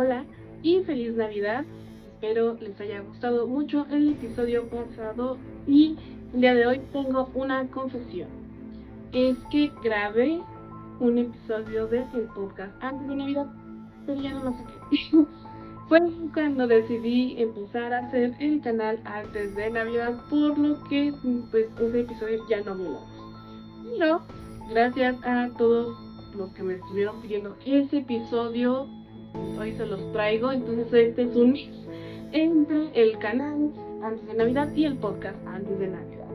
Hola y feliz Navidad. Espero les haya gustado mucho el episodio pasado y el día de hoy tengo una confesión. Es que grabé un episodio de el podcast antes de Navidad, pero ya no lo saqué. Fue cuando decidí empezar a hacer el canal antes de Navidad, por lo que pues ese episodio ya no me lo Pero gracias a todos los que me estuvieron pidiendo ese episodio, hoy se los traigo. Entonces este es un mix entre el canal antes de Navidad y el podcast antes de Navidad.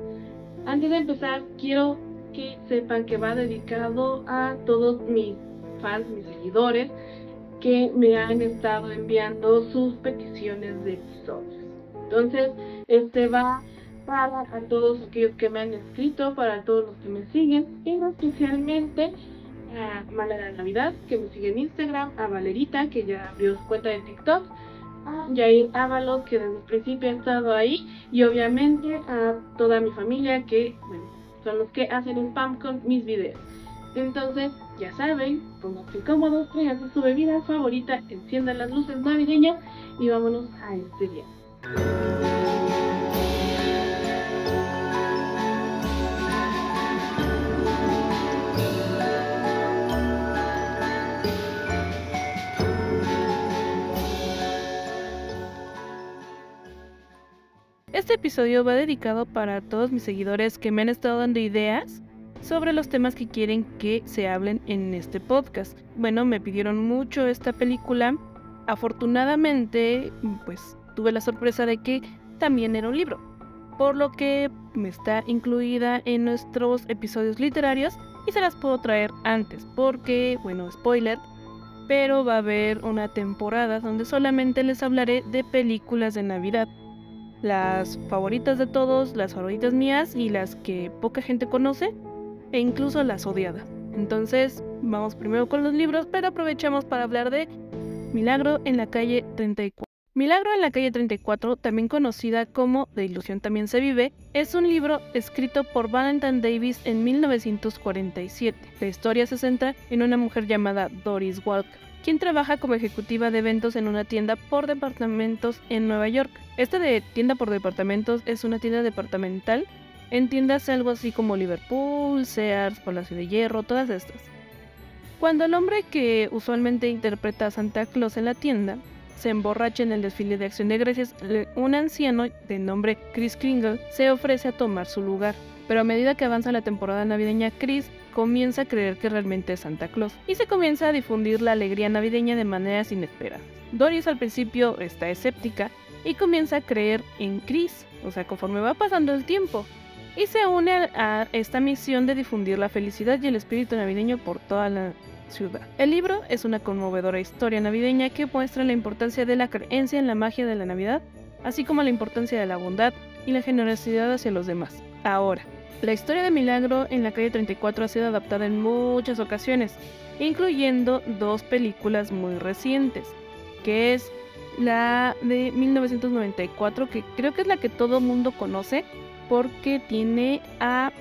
Antes de empezar, quiero que sepan que va dedicado a todos mis fans, mis seguidores, que me han estado enviando sus peticiones de episodios. Entonces, este va para a todos aquellos que me han escrito, para todos los que me siguen, y especialmente a Malala Navidad, que me sigue en Instagram, a Valerita, que ya abrió su cuenta de TikTok, a Jair Ábalos, que desde el principio ha estado ahí, y obviamente a toda mi familia, que bueno, son los que hacen spam con mis videos. Entonces, ya saben, pónganse cómodos, traigan su bebida favorita, enciendan las luces navideñas y vámonos a este día. Este episodio va dedicado para todos mis seguidores que me han estado dando ideas sobre los temas que quieren que se hablen en este podcast. Bueno, me pidieron mucho esta película. Afortunadamente, pues tuve la sorpresa de que también era un libro, por lo que me está incluida en nuestros episodios literarios y se las puedo traer antes, porque, bueno, spoiler, pero va a haber una temporada donde solamente les hablaré de películas de Navidad las favoritas de todos, las favoritas mías y las que poca gente conoce e incluso las odiadas. Entonces, vamos primero con los libros, pero aprovechamos para hablar de Milagro en la calle 34. Milagro en la calle 34, también conocida como De ilusión también se vive, es un libro escrito por Valentine Davis en 1947. La historia se centra en una mujer llamada Doris Walker, quien trabaja como ejecutiva de eventos en una tienda por departamentos en Nueva York. Este de tienda por departamentos es una tienda departamental. Entiéndase algo así como Liverpool, Sears, Palacio de Hierro, todas estas. Cuando el hombre que usualmente interpreta a Santa Claus en la tienda se emborracha en el desfile de acción de gracias, un anciano de nombre Chris Kringle se ofrece a tomar su lugar. Pero a medida que avanza la temporada navideña, Chris comienza a creer que realmente es Santa Claus y se comienza a difundir la alegría navideña de maneras inesperadas. Doris al principio está escéptica y comienza a creer en Chris, o sea, conforme va pasando el tiempo, y se une a esta misión de difundir la felicidad y el espíritu navideño por toda la ciudad. El libro es una conmovedora historia navideña que muestra la importancia de la creencia en la magia de la Navidad, así como la importancia de la bondad y la generosidad hacia los demás. Ahora, la historia de Milagro en la calle 34 ha sido adaptada en muchas ocasiones, incluyendo dos películas muy recientes, que es la de 1994, que creo que es la que todo mundo conoce, porque tiene a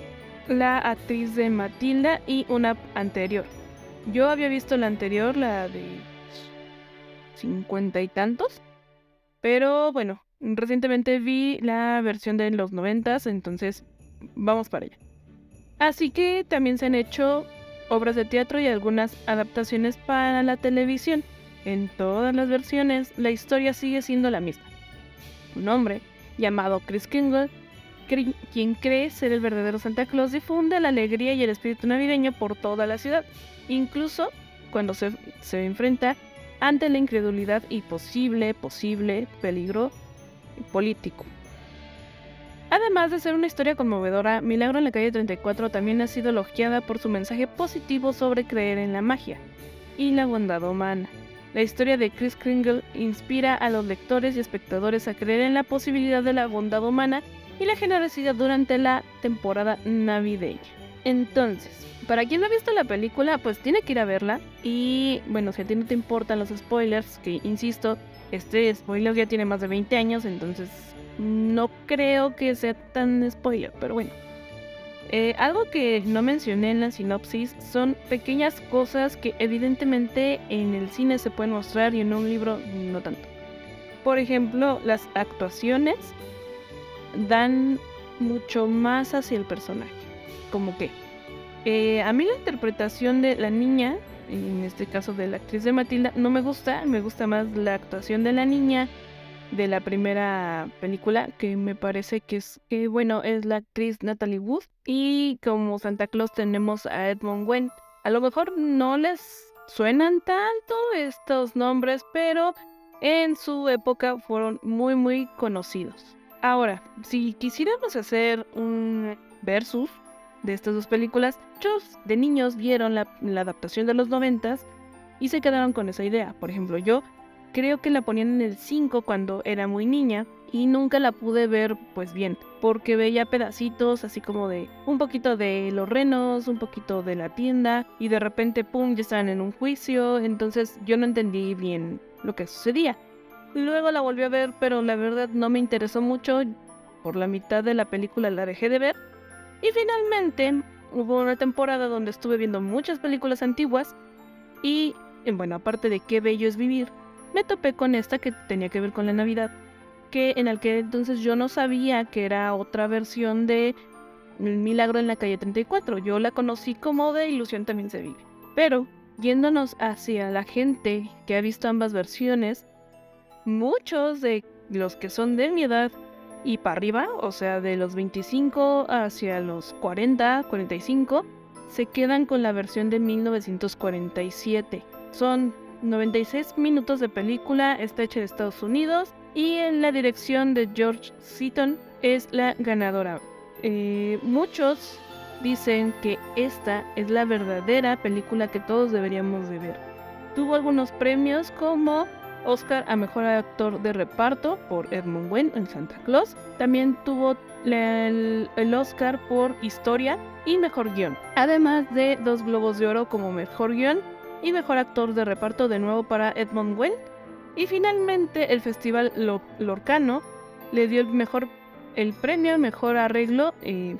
la actriz de Matilda y una anterior. Yo había visto la anterior, la de cincuenta y tantos, pero bueno, recientemente vi la versión de los noventas, entonces vamos para allá. Así que también se han hecho obras de teatro y algunas adaptaciones para la televisión. En todas las versiones, la historia sigue siendo la misma. Un hombre llamado Chris Kingle, quien cree ser el verdadero Santa Claus, difunde la alegría y el espíritu navideño por toda la ciudad, incluso cuando se, se enfrenta ante la incredulidad y posible, posible peligro político. Además de ser una historia conmovedora, Milagro en la calle 34 también ha sido elogiada por su mensaje positivo sobre creer en la magia y la bondad humana. La historia de Chris Kringle inspira a los lectores y espectadores a creer en la posibilidad de la bondad humana y la generosidad durante la temporada navideña. Entonces, para quien no ha visto la película, pues tiene que ir a verla. Y bueno, si a ti no te importan los spoilers, que insisto, este spoiler ya tiene más de 20 años, entonces no creo que sea tan spoiler, pero bueno. Eh, algo que no mencioné en la sinopsis son pequeñas cosas que evidentemente en el cine se pueden mostrar y en un libro no tanto. Por ejemplo, las actuaciones dan mucho más hacia el personaje. Como que eh, a mí la interpretación de la niña, en este caso de la actriz de Matilda, no me gusta. Me gusta más la actuación de la niña de la primera película, que me parece que es, que bueno, es la actriz Natalie Wood. Y como Santa Claus tenemos a Edmund Wendt. A lo mejor no les suenan tanto estos nombres, pero en su época fueron muy muy conocidos. Ahora, si quisiéramos hacer un versus de estas dos películas, muchos de niños vieron la, adaptación de los noventas y se quedaron con esa idea. Por ejemplo, yo creo que la ponían en el 5 cuando era muy niña y nunca la pude ver pues bien, porque veía pedacitos así como de un poquito de los renos, un poquito de la tienda y de repente pum, ya estaban en un juicio, entonces yo no entendí bien lo que sucedía. Luego la volví a ver, pero la verdad no me interesó mucho. Por la mitad de la película la dejé de ver. Y finalmente hubo una temporada donde estuve viendo muchas películas antiguas y, bueno, aparte de qué bello es vivir, me topé con esta que tenía que ver con la Navidad, que en el que entonces yo no sabía que era otra versión de El Milagro en la calle 34. Yo la conocí como de Ilusión también se vive. Pero, yéndonos hacia la gente que ha visto ambas versiones, muchos de los que son de mi edad y para arriba, o sea, de los 25 hacia los 40, 45, se quedan con la versión de 1947. Son 96 minutos de película, está hecha de Estados Unidos y en la dirección de George Seaton es la ganadora. Eh, muchos dicen que esta es la verdadera película que todos deberíamos de ver. Tuvo algunos premios como Oscar a Mejor Actor de Reparto por Edmund Wendt en Santa Claus. También tuvo el, Oscar por Historia y Mejor Guión. Además de dos Globos de Oro como Mejor Guión y Mejor Actor de Reparto de nuevo para Edmund Wendt. Y finalmente el Festival Lorcano le dio el mejor el premio Mejor Arreglo. Eh,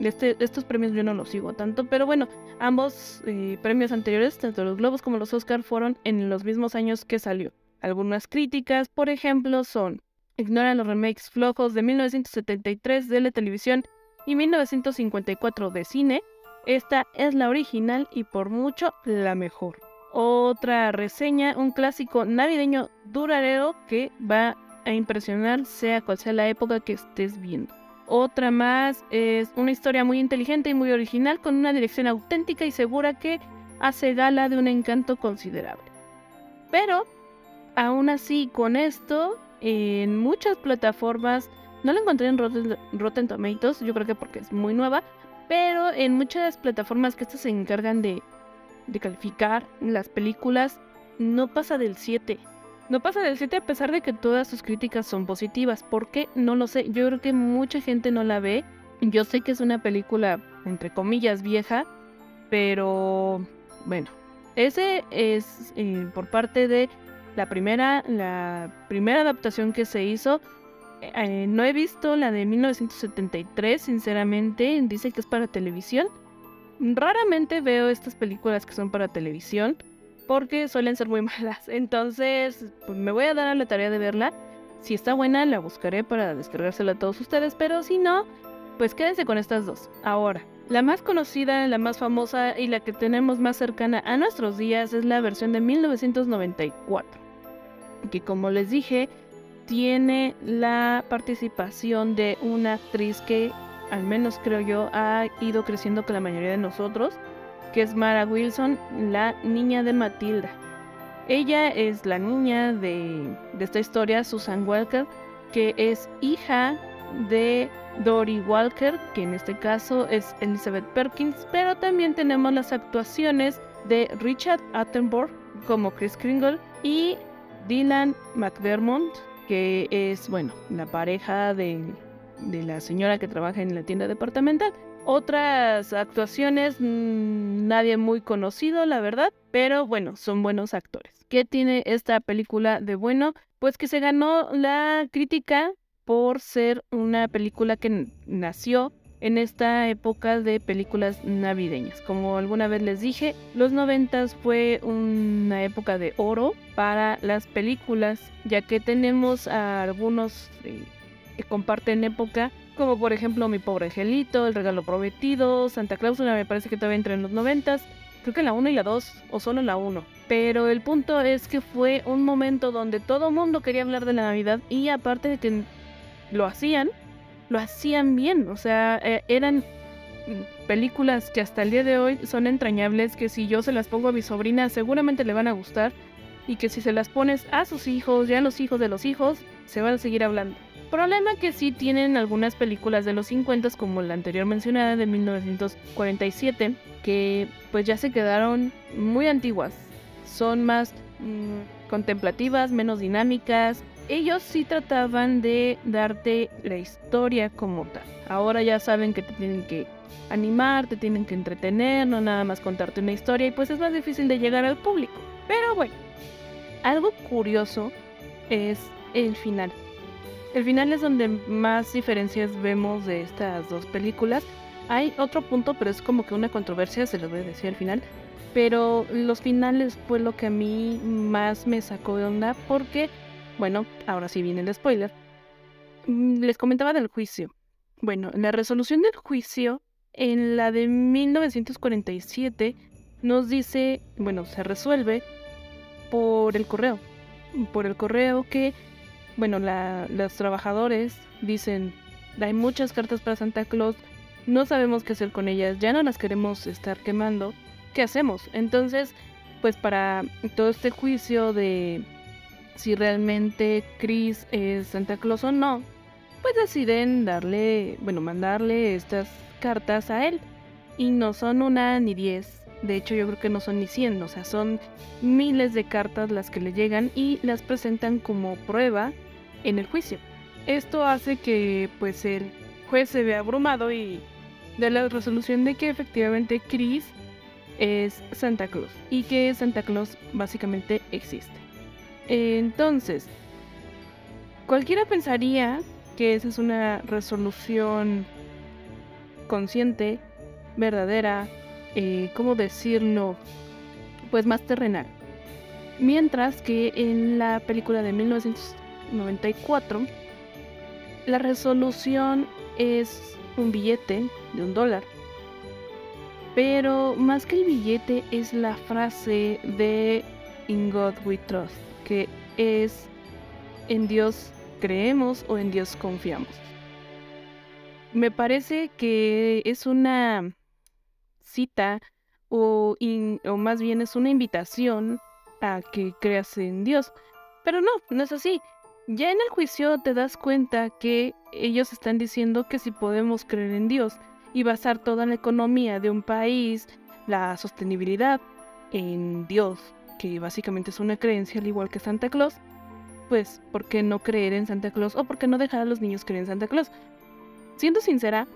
este, estos premios yo no los sigo tanto, pero bueno, ambos eh, premios anteriores, tanto los Globos como los Oscar, fueron en los mismos años que salió. Algunas críticas, por ejemplo, son ignoran los remakes flojos de 1973 de la televisión y 1954 de cine. Esta es la original y por mucho la mejor. Otra reseña, un clásico navideño duradero que va a impresionar sea cual sea la época que estés viendo. Otra más es una historia muy inteligente y muy original con una dirección auténtica y segura que hace gala de un encanto considerable. Pero aún así, con esto, en muchas plataformas, no la encontré en Rotten, Tomatoes, yo creo que porque es muy nueva, pero en muchas plataformas que estas se encargan de, calificar las películas, no pasa del 7. No pasa del 7 a pesar de que todas sus críticas son positivas. ¿Por qué? No lo sé. Yo creo que mucha gente no la ve. Yo sé que es una película, entre comillas, vieja, pero bueno, ese es eh, por parte de la primera, la primera adaptación que se hizo, eh, no he visto la de 1973, sinceramente, dice que es para televisión. Raramente veo estas películas que son para televisión porque suelen ser muy malas. Entonces, pues, me voy a dar a la tarea de verla. Si está buena, la buscaré para descargársela a todos ustedes, pero si no, pues quédense con estas dos. Ahora, la más conocida, la más famosa y la que tenemos más cercana a nuestros días es la versión de 1994 que como les dije, tiene la participación de una actriz que, al menos creo yo, ha ido creciendo con la mayoría de nosotros, que es Mara Wilson, la niña de Matilda. Ella es la niña de, esta historia, Susan Walker, que es hija de Dory Walker, que en este caso es Elizabeth Perkins, pero también tenemos las actuaciones de Richard Attenborough como Chris Kringle y Dylan McDermott, que es, bueno, la pareja de, la señora que trabaja en la tienda departamental. Otras actuaciones, mm, nadie muy conocido, la verdad, pero bueno, son buenos actores. ¿Qué tiene esta película de bueno? Pues que se ganó la crítica por ser una película que nació en esta época de películas navideñas. Como alguna vez les dije, los noventas fue una época de oro para las películas, ya que tenemos a algunos eh, que comparten época, como por ejemplo Mi Pobre Angelito, El Regalo Prometido, Santa Clausula, me parece que todavía entra en los noventas, creo que la 1 y la 2, o solo la 1. Pero el punto es que fue un momento donde todo mundo quería hablar de la Navidad y aparte de que lo hacían, lo hacían bien, o sea, eh, eran películas que hasta el día de hoy son entrañables, que si yo se las pongo a mi sobrina seguramente le van a gustar y que si se las pones a sus hijos, ya los hijos de los hijos, se van a seguir hablando. Problema que sí tienen algunas películas de los 50 como la anterior mencionada de 1947, que pues ya se quedaron muy antiguas. Son más mm, contemplativas, menos dinámicas, ellos sí trataban de darte la historia como tal. Ahora ya saben que te tienen que animar, te tienen que entretener, no nada más contarte una historia y pues es más difícil de llegar al público. Pero bueno, algo curioso es el final. El final es donde más diferencias vemos de estas dos películas. Hay otro punto, pero es como que una controversia, se los voy a decir al final. Pero los finales fue lo que a mí más me sacó de onda porque bueno, ahora sí viene el spoiler. Mm, les comentaba del juicio. Bueno, la resolución del juicio, en la de 1947, nos dice, bueno, se resuelve por el correo. Por el correo que, bueno, los trabajadores dicen, hay muchas cartas para Santa Claus, no sabemos qué hacer con ellas, ya no las queremos estar quemando, ¿qué hacemos? Entonces, pues para todo este juicio de si realmente Chris es Santa Claus o no, pues deciden darle, bueno, mandarle estas cartas a él. Y no son una ni diez, de hecho yo creo que no son ni cien, o sea, son miles de cartas las que le llegan y las presentan como prueba en el juicio. Esto hace que pues el juez se vea abrumado y dé la resolución de que efectivamente Chris es Santa Claus y que Santa Claus básicamente existe. Entonces, cualquiera pensaría que esa es una resolución consciente, verdadera, eh, ¿cómo decirlo? Pues más terrenal. Mientras que en la película de 1994, la resolución es un billete de un dólar. Pero más que el billete es la frase de In God We Trust que es en Dios creemos o en Dios confiamos. Me parece que es una cita o, o más bien es una invitación a que creas en Dios. Pero no, no es así. Ya en el juicio te das cuenta que ellos están diciendo que si podemos creer en Dios y basar toda la economía de un país, la sostenibilidad en Dios, que básicamente es una creencia al igual que Santa Claus, pues ¿por qué no creer en Santa Claus o por qué no dejar a los niños creer en Santa Claus? Siendo sincera,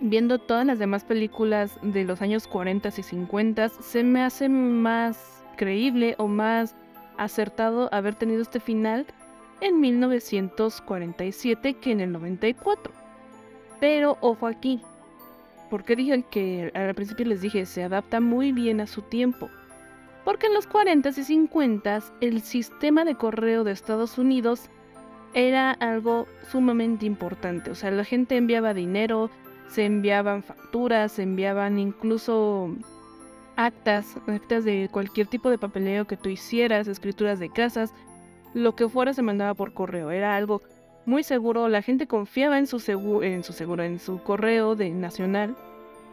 viendo todas las demás películas de los años 40 y 50, se me hace más creíble o más acertado haber tenido este final en 1947 que en el 94. Pero ojo aquí, porque dije que al principio les dije, se adapta muy bien a su tiempo. Porque en los 40s y 50s el sistema de correo de Estados Unidos era algo sumamente importante. O sea, la gente enviaba dinero, se enviaban facturas, se enviaban incluso actas, actas de cualquier tipo de papeleo que tú hicieras, escrituras de casas, lo que fuera se mandaba por correo. Era algo muy seguro, la gente confiaba en su, en su seguro, en su correo de nacional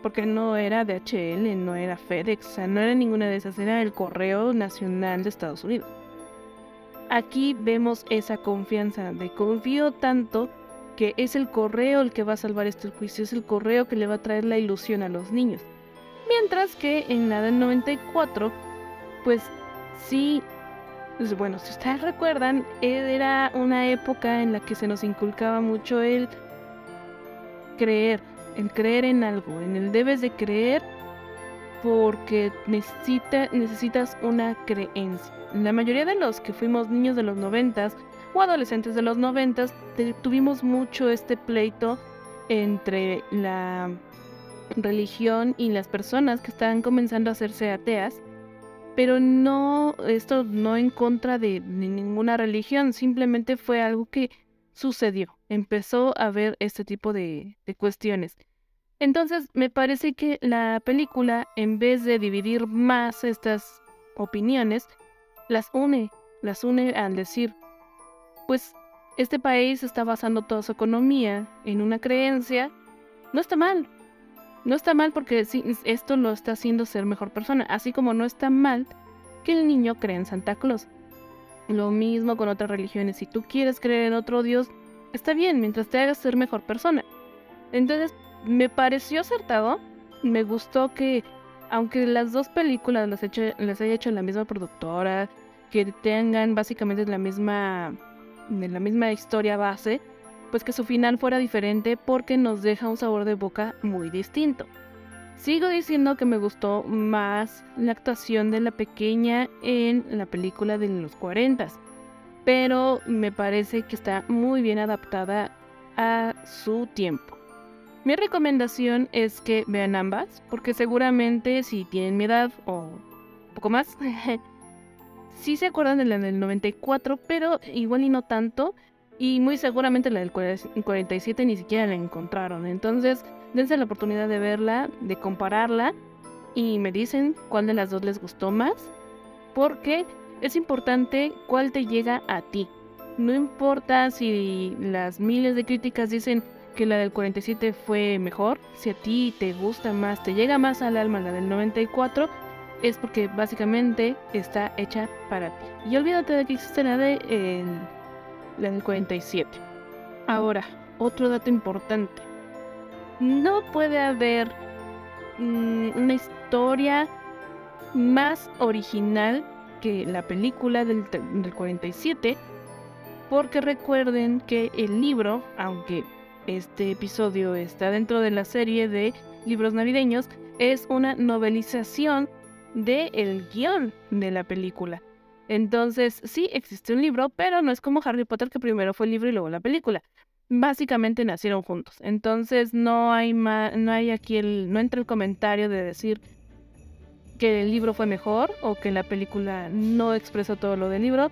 porque no era DHL, no era FedEx, o sea, no era ninguna de esas, era el Correo Nacional de Estados Unidos. Aquí vemos esa confianza de confío tanto que es el correo el que va a salvar este juicio, es el correo que le va a traer la ilusión a los niños. Mientras que en la del 94, pues sí, pues bueno, si ustedes recuerdan, era una época en la que se nos inculcaba mucho el creer, el creer en algo, en el debes de creer porque necesita, necesitas una creencia. La mayoría de los que fuimos niños de los noventas o adolescentes de los noventas tuvimos mucho este pleito entre la religión y las personas que estaban comenzando a hacerse ateas, pero no, esto no en contra de, ninguna religión, simplemente fue algo que sucedió, empezó a haber este tipo de, de cuestiones. Entonces, me parece que la película, en vez de dividir más estas opiniones, las une, las une al decir, pues este país está basando toda su economía en una creencia, no está mal. No está mal porque esto lo está haciendo ser mejor persona, así como no está mal que el niño crea en Santa Claus. Lo mismo con otras religiones, si tú quieres creer en otro Dios, está bien, mientras te hagas ser mejor persona. Entonces, me pareció acertado, me gustó que, aunque las dos películas las, las haya hecho la misma productora, que tengan básicamente la misma, la misma historia base, pues que su final fuera diferente porque nos deja un sabor de boca muy distinto. Sigo diciendo que me gustó más la actuación de la pequeña en la película de los 40, pero me parece que está muy bien adaptada a su tiempo. Mi recomendación es que vean ambas, porque seguramente si tienen mi edad o un poco más, sí se acuerdan de la del 94, pero igual y no tanto. Y muy seguramente la del 47 ni siquiera la encontraron. Entonces, dense la oportunidad de verla, de compararla y me dicen cuál de las dos les gustó más. Porque es importante cuál te llega a ti. No importa si las miles de críticas dicen que la del 47 fue mejor. Si a ti te gusta más, te llega más al alma la del 94, es porque básicamente está hecha para ti. Y olvídate de que existe la, de, la del 47. Ahora, otro dato importante. No puede haber mm, una historia más original que la película del, del 47 porque recuerden que el libro, aunque este episodio está dentro de la serie de libros navideños, es una novelización del el guion de la película. Entonces, sí existe un libro, pero no es como Harry Potter que primero fue el libro y luego la película. Básicamente nacieron juntos. Entonces, no hay no hay aquí el no entra el comentario de decir que el libro fue mejor o que la película no expresó todo lo del libro,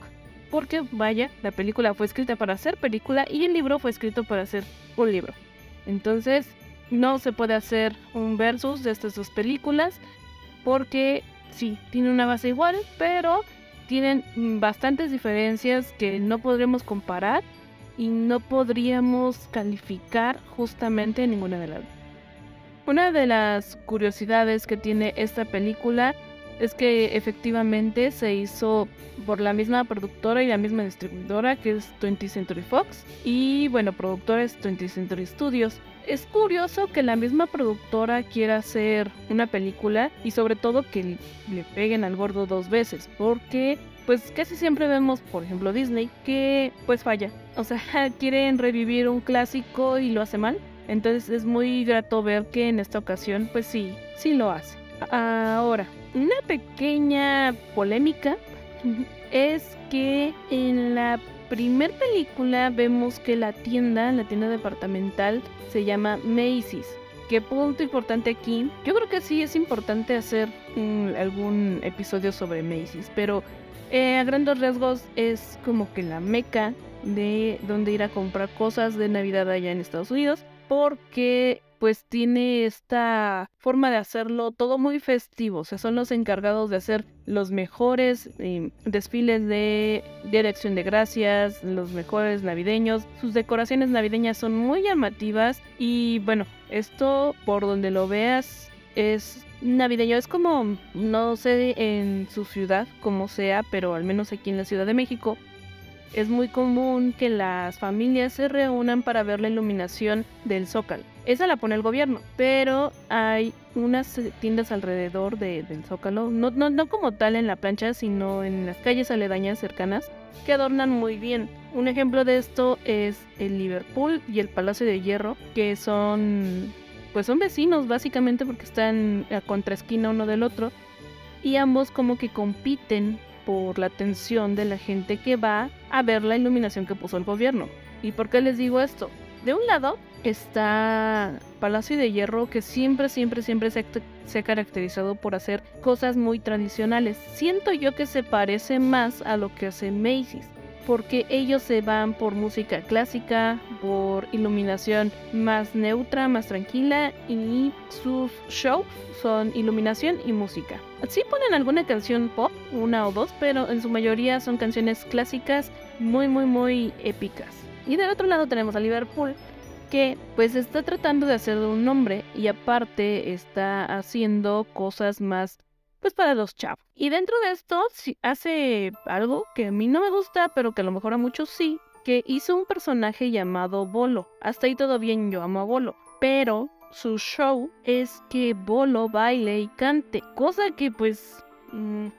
porque vaya, la película fue escrita para ser película y el libro fue escrito para ser un libro. Entonces, no se puede hacer un versus de estas dos películas porque sí, tiene una base igual, pero tienen bastantes diferencias que no podremos comparar y no podríamos calificar justamente ninguna de las. Una de las curiosidades que tiene esta película es que efectivamente se hizo por la misma productora y la misma distribuidora que es 20th Century Fox y bueno, productora es 20th Century Studios. Es curioso que la misma productora quiera hacer una película y sobre todo que le peguen al gordo dos veces, porque pues casi siempre vemos, por ejemplo, Disney que pues falla. O sea, quieren revivir un clásico y lo hace mal. Entonces es muy grato ver que en esta ocasión pues sí, sí lo hace. Ahora, una pequeña polémica es que en la primer película vemos que la tienda, la tienda departamental, se llama Macy's. ¿Qué punto importante aquí? Yo creo que sí es importante hacer algún episodio sobre Macy's, pero eh, a grandes rasgos es como que la meca de donde ir a comprar cosas de Navidad allá en Estados Unidos, porque pues tiene esta forma de hacerlo todo muy festivo. O sea, son los encargados de hacer los mejores eh, desfiles de dirección de Gracias, los mejores navideños. Sus decoraciones navideñas son muy llamativas y bueno, esto por donde lo veas es navideño. Es como, no sé en su ciudad como sea, pero al menos aquí en la Ciudad de México es muy común que las familias se reúnan para ver la iluminación del zócalo. Esa la pone el gobierno, pero hay unas tiendas alrededor del zócalo, no, no, no como tal en la plancha, sino en las calles aledañas cercanas, que adornan muy bien. Un ejemplo de esto es el Liverpool y el Palacio de Hierro, que son pues son vecinos básicamente porque están a contraesquina uno del otro y ambos como que compiten por la atención de la gente que va a ver la iluminación que puso el gobierno. ¿Y por qué les digo esto? De un lado está Palacio de Hierro, que siempre, siempre, siempre se ha, caracterizado por hacer cosas muy tradicionales. Siento yo que se parece más a lo que hace Macy's porque ellos se van por música clásica, por iluminación más neutra, más tranquila y sus shows son iluminación y música. Sí ponen alguna canción pop, una o dos, pero en su mayoría son canciones clásicas muy muy muy épicas. Y del otro lado tenemos a Liverpool que pues está tratando de hacer un nombre y aparte está haciendo cosas más pues para los chavos. Y dentro de esto hace algo que a mí no me gusta, pero que a lo mejor a muchos sí, que hizo un personaje llamado Bolo. Hasta ahí todo bien, yo amo a Bolo. Pero su show es que Bolo baile y cante, cosa que pues... Mm,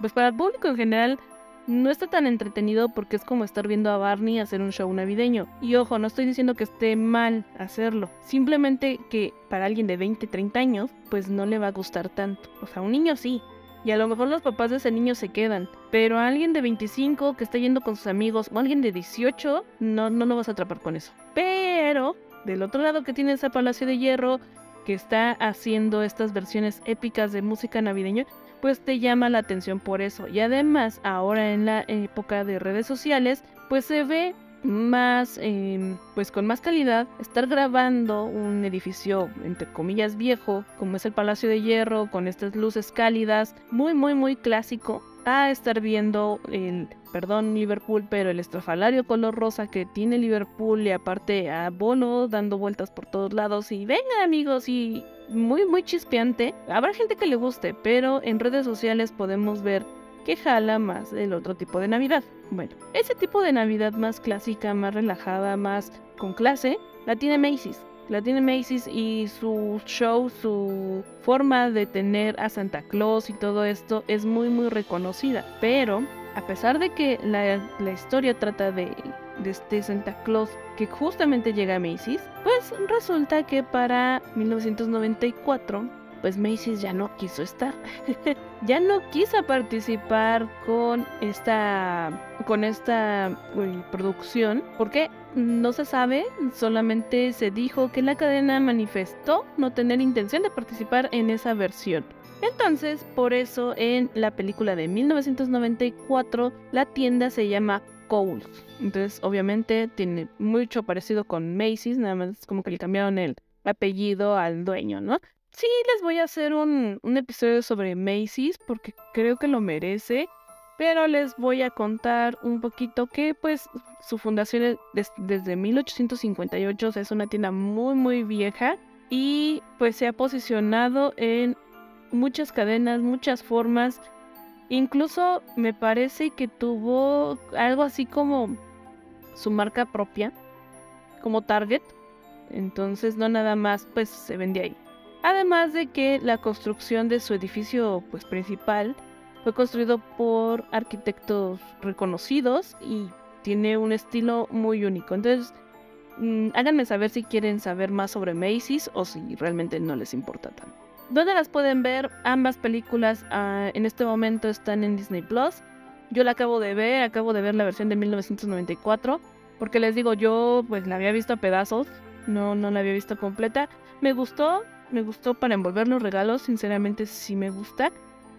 pues para el público en general no está tan entretenido porque es como estar viendo a Barney hacer un show navideño. Y ojo, no estoy diciendo que esté mal hacerlo, simplemente que para alguien de 20, 30 años, pues no le va a gustar tanto. O sea, un niño sí. Y a lo mejor los papás de ese niño se quedan. Pero a alguien de 25 que está yendo con sus amigos o alguien de 18, no, no lo vas a atrapar con eso. Pero, del otro lado que tiene ese Palacio de Hierro, que está haciendo estas versiones épicas de música navideña, pues te llama la atención por eso. Y además, ahora en la época de redes sociales, pues se ve más, em, pues con más calidad, estar grabando un edificio, entre comillas, viejo, como es el Palacio de Hierro, con estas luces cálidas, muy, muy, muy clásico, a estar viendo el, perdón, Liverpool, pero el estrafalario color rosa que tiene Liverpool y aparte a Bono dando vueltas por todos lados y venga amigos y muy muy chispeante. Habrá gente que le guste, pero en redes sociales podemos ver que jala más el otro tipo de Navidad. Bueno, ese tipo de Navidad más clásica, más relajada, más con clase, la tiene Macy's. La tiene Macy's y su show, su forma de tener a Santa Claus y todo esto es muy muy reconocida. Pero a pesar de que la, la historia trata de, de este Santa Claus que justamente llega a Macy's, pues resulta que para 1994 pues Macy's ya no quiso estar. ya no quiso participar con esta con esta producción porque no se sabe, solamente se dijo que la cadena manifestó no tener intención de participar en esa versión. Entonces, por eso en la película de 1994 la tienda se llama Entonces, obviamente tiene mucho parecido con Macy's, nada más como que le cambiaron el apellido al dueño, ¿no? Sí, les voy a hacer un, episodio sobre Macy's porque creo que lo merece. Pero les voy a contar un poquito que pues su fundación es desde 1858, o sea, es una tienda muy muy vieja y pues se ha posicionado en muchas cadenas, muchas formas. Incluso me parece que tuvo algo así como su marca propia, como Target. Entonces no nada más pues se vende ahí. Además de que la construcción de su edificio pues, principal fue construido por arquitectos reconocidos y tiene un estilo muy único. Entonces, mm, háganme saber si quieren saber más sobre Macy's o si realmente no les importa tanto. ¿Dónde las pueden ver? Ambas películas ah, en este momento están en Disney Plus. Yo la acabo de ver, acabo de ver la versión de 1994, porque les digo, yo pues la había visto a pedazos, no, no la había visto completa. Me gustó, me gustó para envolver los regalos, sinceramente sí me gusta.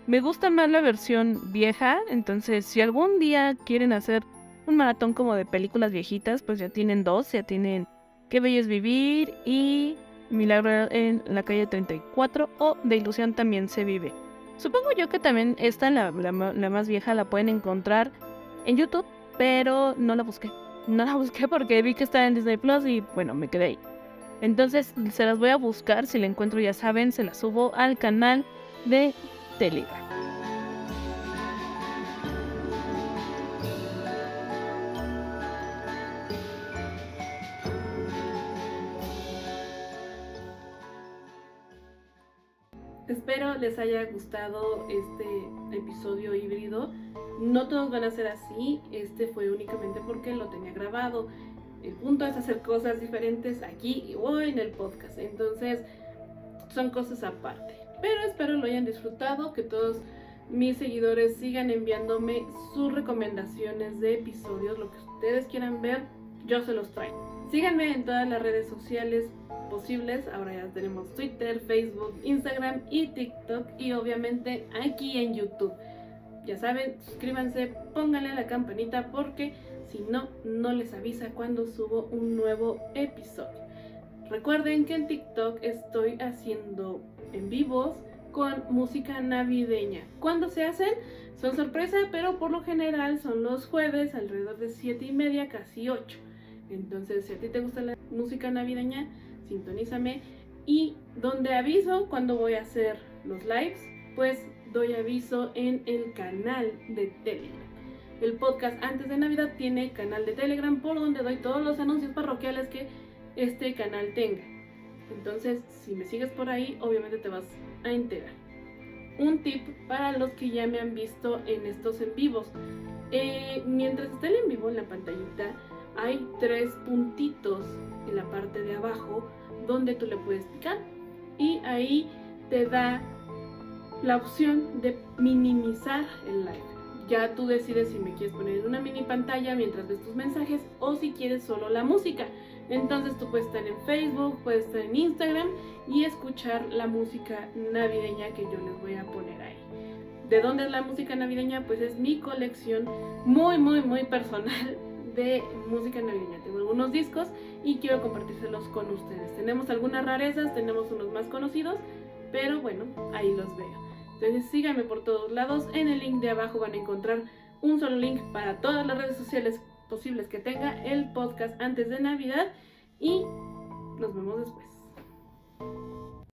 Me gusta más la versión vieja, entonces si algún día quieren hacer un maratón como de películas viejitas, pues ya tienen dos, ya tienen Qué bello es vivir y Milagro en la calle 34 o De ilusión también se vive. Supongo yo que también esta, la, la, la más vieja, la pueden encontrar en YouTube, pero no la busqué. No la busqué porque vi que estaba en Disney Plus y bueno, me quedé ahí. Entonces se las voy a buscar, si la encuentro ya saben, se las subo al canal de Telegram. Espero les haya gustado este episodio híbrido. No todos van a ser así, este fue únicamente porque lo tenía grabado. El punto es hacer cosas diferentes aquí o en el podcast. Entonces, son cosas aparte. Pero espero lo hayan disfrutado, que todos mis seguidores sigan enviándome sus recomendaciones de episodios, lo que ustedes quieran ver. yo se los traigo. Síganme en todas las redes sociales Ahora ya tenemos Twitter, Facebook, Instagram y TikTok y obviamente aquí en YouTube. Ya saben, suscríbanse, pónganle la campanita porque si no, no les avisa cuando subo un nuevo episodio. Recuerden que en TikTok estoy haciendo en vivos con música navideña. ¿Cuándo se hacen? Son sorpresa, pero por lo general son los jueves alrededor de 7 y media, casi 8. Entonces, si a ti te gusta la música navideña, sintonízame. Y donde aviso cuando voy a hacer los lives, pues doy aviso en el canal de Telegram. El podcast antes de Navidad tiene canal de Telegram por donde doy todos los anuncios parroquiales que este canal tenga. Entonces, si me sigues por ahí, obviamente te vas a enterar. Un tip para los que ya me han visto en estos en vivos. Eh, mientras está el en vivo en la pantallita, hay tres puntitos en la parte de abajo donde tú le puedes picar y ahí te da la opción de minimizar el live. Ya tú decides si me quieres poner en una mini pantalla mientras ves tus mensajes o si quieres solo la música. Entonces tú puedes estar en Facebook, puedes estar en Instagram y escuchar la música navideña que yo les voy a poner ahí. ¿De dónde es la música navideña? Pues es mi colección muy, muy, muy personal de música navideña. Tengo algunos discos y quiero compartírselos con ustedes. Tenemos algunas rarezas, tenemos unos más conocidos, pero bueno, ahí los veo. Entonces síganme por todos lados. En el link de abajo van a encontrar un solo link para todas las redes sociales posibles que tenga el podcast antes de Navidad y nos vemos después.